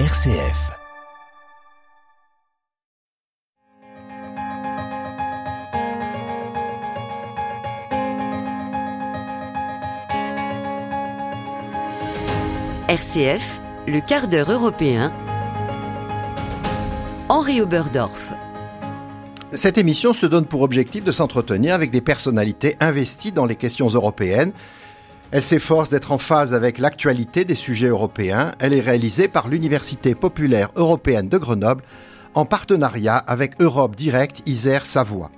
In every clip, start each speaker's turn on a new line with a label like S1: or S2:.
S1: RCF.
S2: RCF, le quart d'heure européen. Henri Oberdorf.
S3: Cette émission se donne pour objectif de s'entretenir avec des personnalités investies dans les questions européennes. Elle s'efforce d'être en phase avec l'actualité des sujets européens. Elle est réalisée par l'Université populaire européenne de Grenoble en partenariat avec Europe Direct Isère Savoie.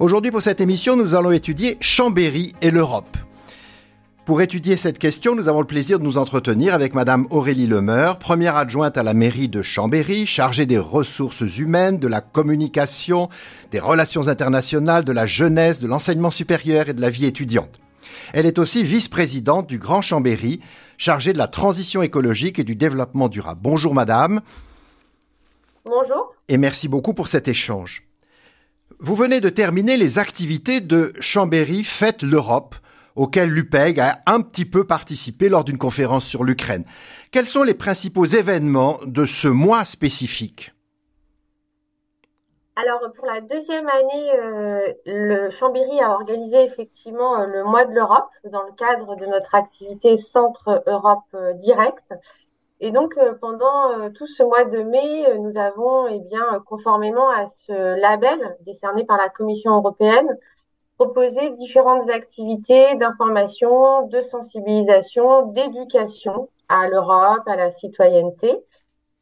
S3: Aujourd'hui pour cette émission, nous allons étudier Chambéry et l'Europe. Pour étudier cette question, nous avons le plaisir de nous entretenir avec Madame Aurélie Lemeur, première adjointe à la mairie de Chambéry, chargée des ressources humaines, de la communication, des relations internationales, de la jeunesse, de l'enseignement supérieur et de la vie étudiante. Elle est aussi vice-présidente du Grand Chambéry, chargée de la transition écologique et du développement durable. Bonjour Madame.
S4: Bonjour.
S3: Et merci beaucoup pour cet échange. Vous venez de terminer les activités de Chambéry Fête l'Europe, auquel l'UPEG a un petit peu participé lors d'une conférence sur l'Ukraine. Quels sont les principaux événements de ce mois spécifique?
S4: Alors pour la deuxième année, euh, le Chambéry a organisé effectivement euh, le mois de l'Europe dans le cadre de notre activité Centre Europe euh, Direct. Et donc pendant tout ce mois de mai, nous avons, eh bien, conformément à ce label décerné par la Commission européenne, proposer différentes activités d'information, de sensibilisation, d'éducation à l'Europe, à la citoyenneté.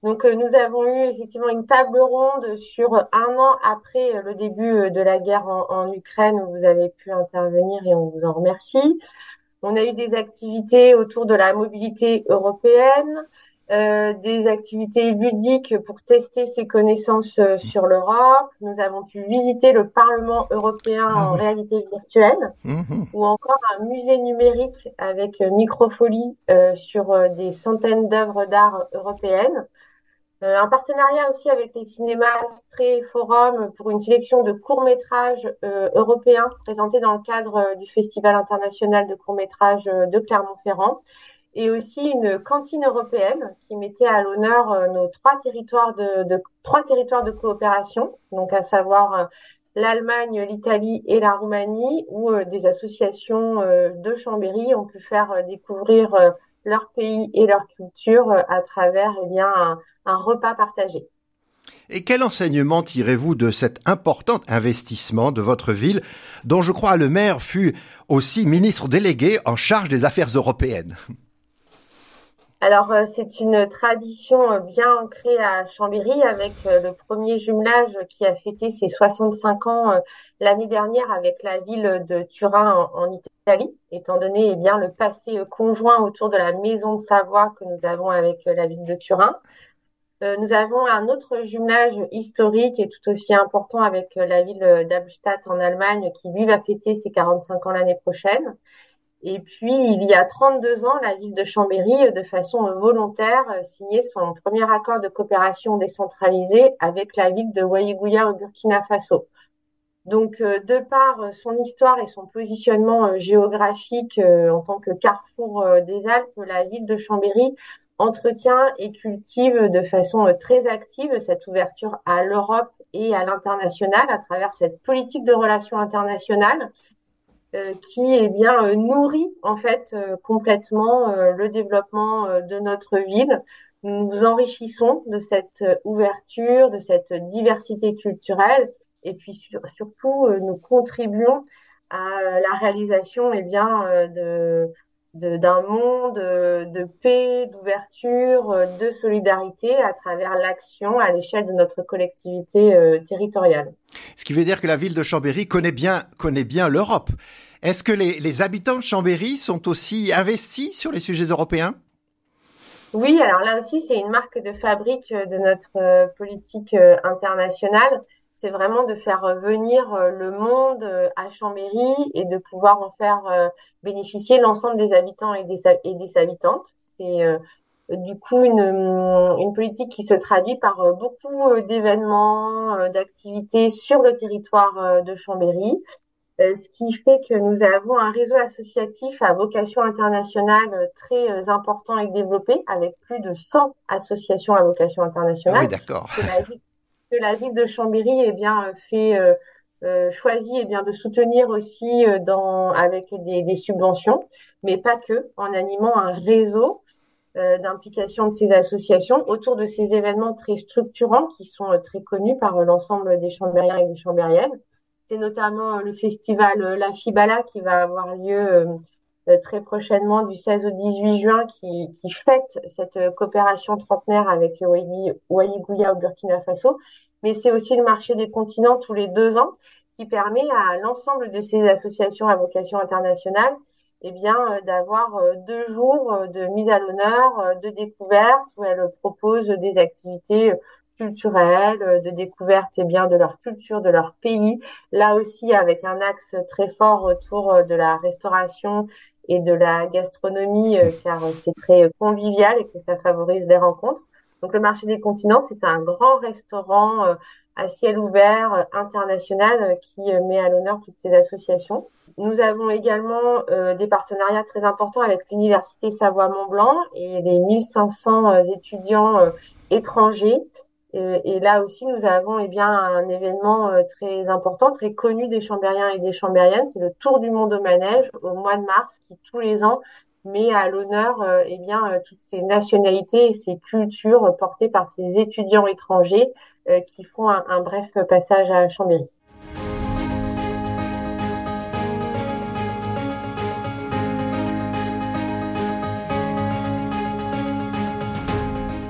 S4: Donc euh, nous avons eu effectivement une table ronde sur un an après euh, le début euh, de la guerre en, en, Ukraine où vous avez pu intervenir et on vous en remercie. On a eu des activités autour de la mobilité européenne, euh, des activités ludiques pour tester ses connaissances euh, sur l'Europe. Nous avons pu visiter le Parlement européen ah en réalité virtuelle mmh ou encore un musée numérique avec euh, microfolie euh, sur des centaines d'œuvres d'art européennes. Un partenariat aussi avec les cinémas Stré Forum pour une sélection de courts-métrages européens présentés dans le cadre du Festival international de courts-métrages de Clermont-Ferrand. Et aussi une cantine européenne qui mettait à l'honneur euh, nos trois territoires de, de, trois territoires de coopération, donc à savoir euh, l'Allemagne, l'Italie et la Roumanie, où euh, des associations de Chambéry ont pu faire découvrir leur pays et leur culture à travers eh bien un repas partagé.
S3: Et quel enseignement tirez-vous de cet important investissement de votre ville, dont je crois le maire fut aussi ministre délégué en charge des affaires européennes?
S4: Alors, euh, c'est une tradition euh, bien ancrée à Chambéry avec euh, le premier jumelage qui a fêté ses 65 ans l'année dernière avec la ville de Turin en, Italie, étant donné eh bien le passé conjoint autour de la maison de Savoie que nous avons avec la ville de Turin. Nous avons un autre jumelage historique et tout aussi important avec la ville d'Albstadt en Allemagne qui lui va fêter ses 45 ans l'année prochaine. Et puis, il y a 32 ans, la ville de Chambéry, de façon volontaire, signait son premier accord de coopération décentralisée avec la ville de Ouaïgouya au Burkina Faso. Donc, euh, de par son histoire et son positionnement euh, géographique euh, en tant que carrefour des Alpes, la ville de Chambéry entretient et cultive de façon très active cette ouverture à l'Europe et à l'international à travers cette politique de relations internationales euh, qui eh bien euh, nourrit en fait euh, complètement le développement de notre ville. Nous nous enrichissons de cette ouverture, de cette diversité culturelle, et puis surtout nous contribuons à la réalisation eh bien de d'un monde de paix, d'ouverture, de solidarité à travers l'action à l'échelle de notre collectivité territoriale.
S3: Ce qui veut dire que la ville de Chambéry connaît bien, connaît bien l'Europe. Est-ce que les, les, habitants de Chambéry sont aussi investis sur les sujets européens?
S4: Oui, alors là aussi, c'est une marque de fabrique de notre euh, politique euh, internationale. C'est vraiment de faire venir euh, le monde à Chambéry et de pouvoir en faire bénéficier l'ensemble des habitants et des, et des habitantes. C'est du coup une, une, politique qui se traduit par beaucoup d'événements, d'activités sur le territoire de Chambéry ce qui fait que nous avons un réseau associatif à vocation internationale très important et développé, avec plus de 100 associations à vocation internationale.
S3: oui, d'accord.
S4: Que, la ville de Chambéry eh bien, fait euh, choisi eh bien de soutenir aussi euh, dans avec des, des, subventions, mais pas que, en animant un réseau euh, d'implication de ces associations autour de ces événements très structurants qui sont euh, très connus par l'ensemble des chambériens et des chambériennes. C'est notamment le festival La Fibala qui va avoir lieu très prochainement du 16 au 18 juin qui, fête cette coopération trentenaire avec Ouaïgouya au Burkina Faso. Mais c'est aussi le marché des continents tous les deux ans qui permet à l'ensemble de ces associations à vocation internationale eh bien, euh, d'avoir euh, deux jours euh, de mise à l'honneur, de découverte, où elles proposent des activités culturelles, de découverte eh bien, de leur culture, de leur pays. Là aussi, avec un axe très fort autour de la restauration et de la gastronomie, car c'est très convivial et que ça favorise les rencontres. Donc le marché des continents, c'est un grand restaurant euh, à ciel ouvert euh, international euh, qui met à l'honneur toutes ces associations. Nous avons également des partenariats très importants avec l'Université Savoie-Mont-Blanc et les 1500 étudiants étrangers. Et, là aussi, nous avons eh bien un événement très important, très connu des Chambériens et des Chambériennes. C'est le Tour du monde au manège au mois de mars, qui tous les ans met à l'honneur euh, eh bien euh, toutes ces nationalités et ces cultures portées par ces étudiants étrangers euh, qui font un, bref passage à Chambéry.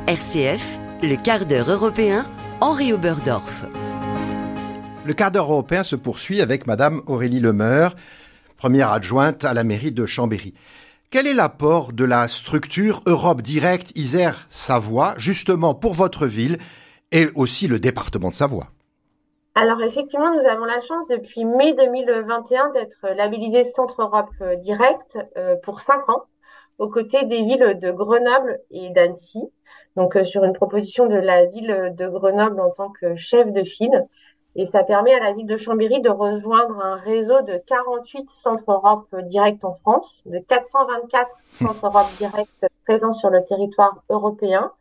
S2: RCF, le quart d'heure européen, Henri Oberdorf.
S3: Le quart d'heure européen se poursuit avec Madame Aurélie Lemeur, première adjointe à la mairie de Chambéry. Quel est l'apport de la structure Europe Direct Isère Savoie justement pour votre ville et aussi le département de Savoie?
S4: Alors effectivement, nous avons la chance depuis mai 2021 d'être labellisé Centre Europe euh, Direct euh, pour cinq ans aux côtés des villes de Grenoble et d'Annecy. Donc euh, sur une proposition de la ville de Grenoble en tant que chef de file. Et ça permet à la ville de Chambéry de rejoindre un réseau de 48 centres Europe directs en France, de 424 centres Europe directs présents sur le territoire européen.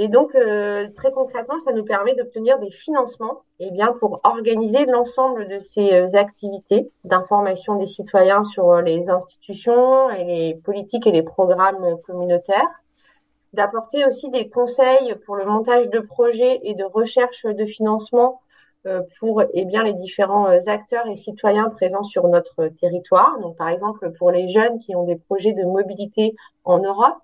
S4: Et donc, euh, très concrètement, ça nous permet d'obtenir des financements eh bien, pour organiser l'ensemble de ces euh, activités d'information des citoyens sur les institutions et les politiques et les programmes communautaires, d'apporter aussi des conseils pour le montage de projets et de recherche de financement euh, pour eh bien, les différents euh, acteurs et citoyens présents sur notre territoire. Donc, par exemple, pour les jeunes qui ont des projets de mobilité en Europe,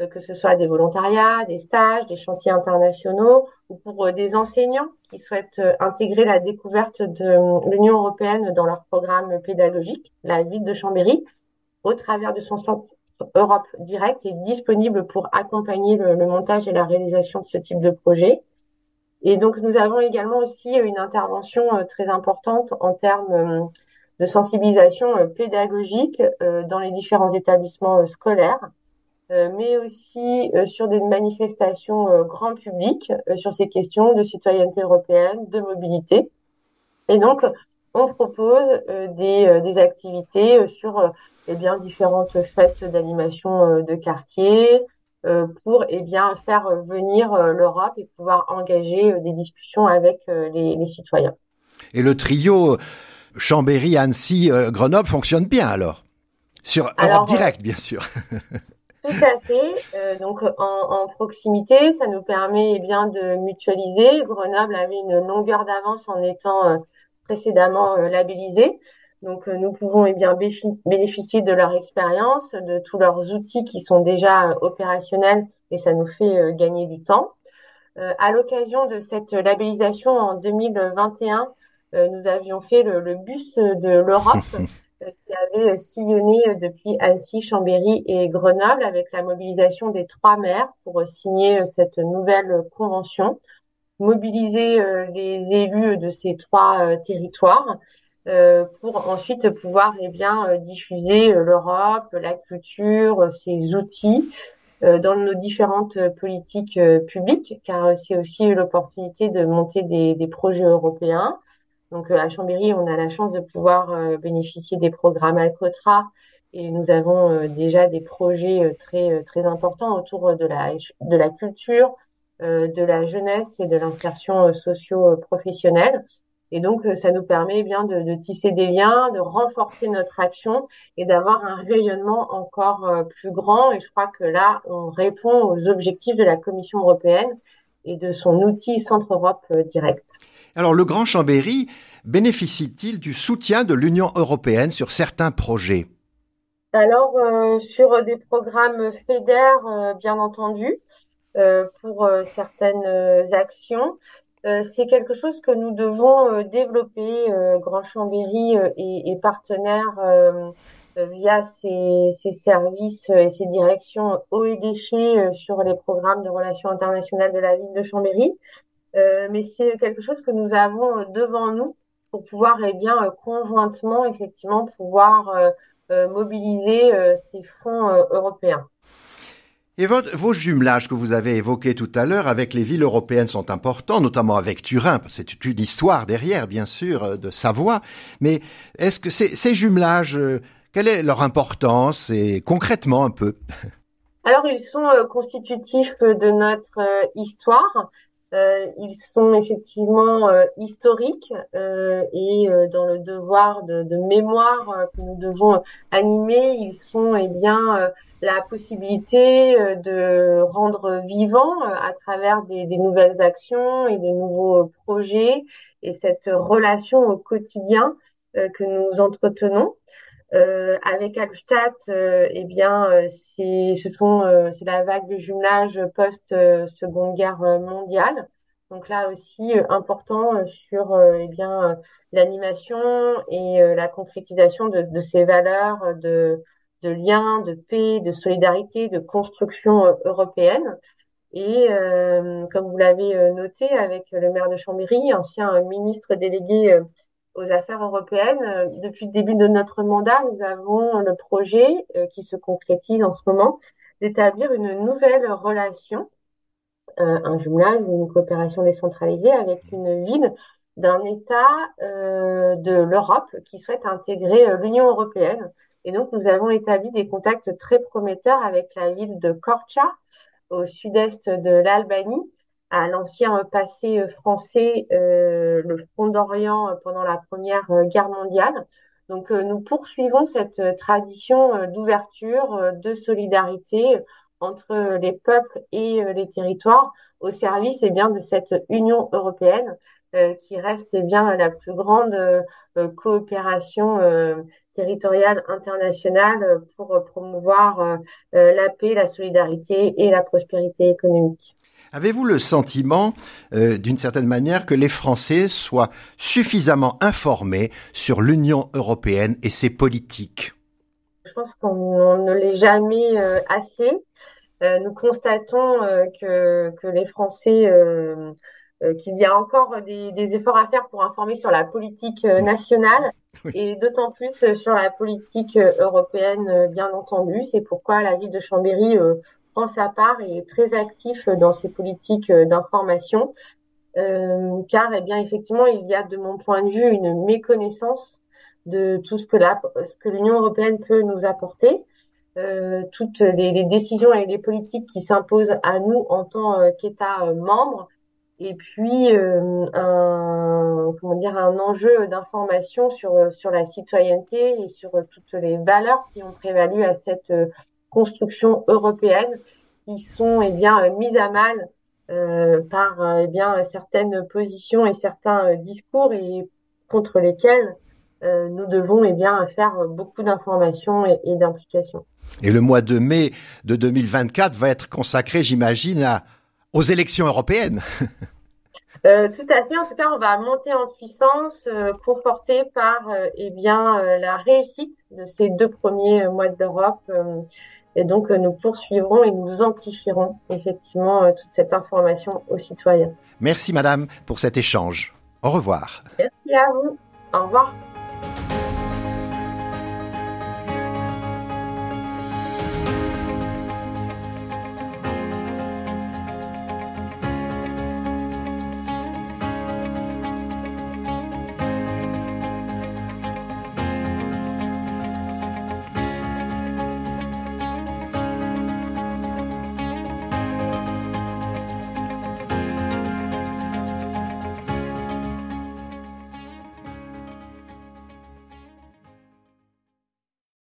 S4: euh, que ce soit des volontariats, des stages, des chantiers internationaux, ou pour des enseignants qui souhaitent intégrer la découverte de l'Union européenne dans leur programme pédagogique, la ville de Chambéry, au travers de son centre Europe Direct, est disponible pour accompagner le, montage et la réalisation de ce type de projet. Et donc, nous avons également aussi une intervention euh, très importante en termes euh, de sensibilisation euh, pédagogique dans les différents établissements scolaires, mais aussi sur des manifestations grand public sur ces questions de citoyenneté européenne, de mobilité. Et donc, on propose des activités sur eh bien, différentes fêtes d'animation de quartier, euh, pour eh bien faire venir euh, l'Europe et pouvoir engager euh, des discussions avec les, les, citoyens.
S3: Et le trio Chambéry, Annecy, Grenoble fonctionne bien alors? Sur Europe Direct, bien sûr.
S4: Tout à fait. Euh, donc en, en, proximité, ça nous permet eh bien de mutualiser. Grenoble avait une longueur d'avance en étant précédemment labellisé. Donc, euh, nous pouvons eh bien bénéficier de leur expérience, de tous leurs outils qui sont déjà euh, opérationnels et ça nous fait euh, gagner du temps. à l'occasion de cette labellisation en 2021, nous avions fait le, bus de l'Europe qui avait sillonné depuis Annecy, Chambéry et Grenoble avec la mobilisation des trois maires pour signer cette nouvelle convention, mobiliser les élus de ces trois territoires pour ensuite pouvoir eh bien euh, diffuser euh, l'Europe, la culture, ses outils dans nos différentes politiques publiques, car c'est aussi l'opportunité de monter des, des, projets européens, Donc à Chambéry, on a la chance de pouvoir bénéficier des programmes Alcotra et nous avons déjà des projets très très importants autour de la de la culture, de la jeunesse et de l'insertion socio-professionnelle. Et donc, euh, ça nous permet eh bien de, tisser des liens, de renforcer notre action et d'avoir un rayonnement encore euh, plus grand. Et je crois que là, on répond aux objectifs de la Commission européenne et de son outil Centre Europe euh, Direct.
S3: Alors, le Grand Chambéry bénéficie-t-il du soutien de l'Union européenne sur certains projets?
S4: Alors, sur des programmes FEDER, bien entendu, pour certaines actions. Euh, c'est quelque chose que nous devons euh, développer. Euh, Grand Chambéry et, partenaires via ses, services et ses directions eau et déchets sur les programmes de relations internationales de la ville de Chambéry. mais c'est quelque chose que nous avons devant nous pour pouvoir eh bien conjointement effectivement pouvoir mobiliser ces fonds européens.
S3: Et vos jumelages que vous avez évoqués tout à l'heure avec les villes européennes sont importants, notamment avec Turin. C'est une histoire derrière, bien sûr, euh, de Savoie. Mais est-ce que ces, jumelages, euh, quelle est leur importance et concrètement un peu?
S4: Alors, ils sont euh, constitutifs de notre histoire. Euh, ils sont effectivement euh, historiques euh, et dans le devoir de, de mémoire que nous devons animer, ils sont eh bien la possibilité de rendre vivant à travers des, des, nouvelles actions et des nouveaux projets et cette relation au quotidien que nous entretenons. Euh, avec Alstadt, euh, eh bien, euh, c'est ce sont c'est la vague de jumelage post Seconde Guerre mondiale. Donc là aussi important sur eh bien l'animation et la concrétisation de, de, ces valeurs de de lien, de paix, de solidarité, de construction européenne. Et comme vous l'avez noté avec le maire de Chambéry, ancien ministre délégué aux affaires européennes. Euh, depuis le début de notre mandat, nous avons le projet euh, qui se concrétise en ce moment d'établir une nouvelle relation, euh, un jumelage ou une coopération décentralisée avec une ville d'un État de l'Europe qui souhaite intégrer l'Union européenne. Et donc, nous avons établi des contacts très prometteurs avec la ville de Korcha, au sud-est de l'Albanie, à l'ancien passé euh, français, euh, le Front d'Orient euh, pendant la Première Guerre mondiale. Donc nous poursuivons cette tradition d'ouverture, de solidarité entre les peuples et les territoires au service eh bien de cette Union européenne qui reste eh bien la plus grande coopération territoriale internationale pour promouvoir la paix, la solidarité et la prospérité économique.
S3: Avez-vous le sentiment, euh, d'une certaine manière, que les Français soient suffisamment informés sur l'Union européenne et ses politiques?
S4: Je pense qu'on ne l'est jamais euh, assez. Euh, nous constatons que, que, les Français, qu'il y a encore des, des, efforts à faire pour informer sur la politique nationale et d'autant plus sur la politique européenne, bien entendu. C'est pourquoi la ville de Chambéry prend sa part et est très actif dans ses politiques euh, d'information, euh, car eh bien effectivement il y a de mon point de vue une méconnaissance de tout ce que la, ce que l'Union européenne peut nous apporter, euh, toutes les, les, décisions et les politiques qui s'imposent à nous en tant euh, qu'État euh, membre, et puis un comment dire un enjeu d'information sur sur la citoyenneté et sur toutes les valeurs qui ont prévalu à cette construction européenne qui sont eh bien euh, mises à mal euh, par euh, eh bien certaines positions et certains discours et contre lesquels nous devons eh bien faire beaucoup d'informations et, et d'implications.
S3: Et le mois de mai de 2024 va être consacré, j'imagine, aux élections européennes.
S4: Euh, tout à fait. En tout cas, on va monter en puissance, euh, conforté par euh, eh bien la réussite de ces deux premiers mois d'Europe. Et donc, euh, nous poursuivrons et nous amplifierons effectivement euh, toute cette information aux citoyens.
S3: Merci, Madame, pour cet échange. Au revoir.
S4: Merci à vous. Au revoir.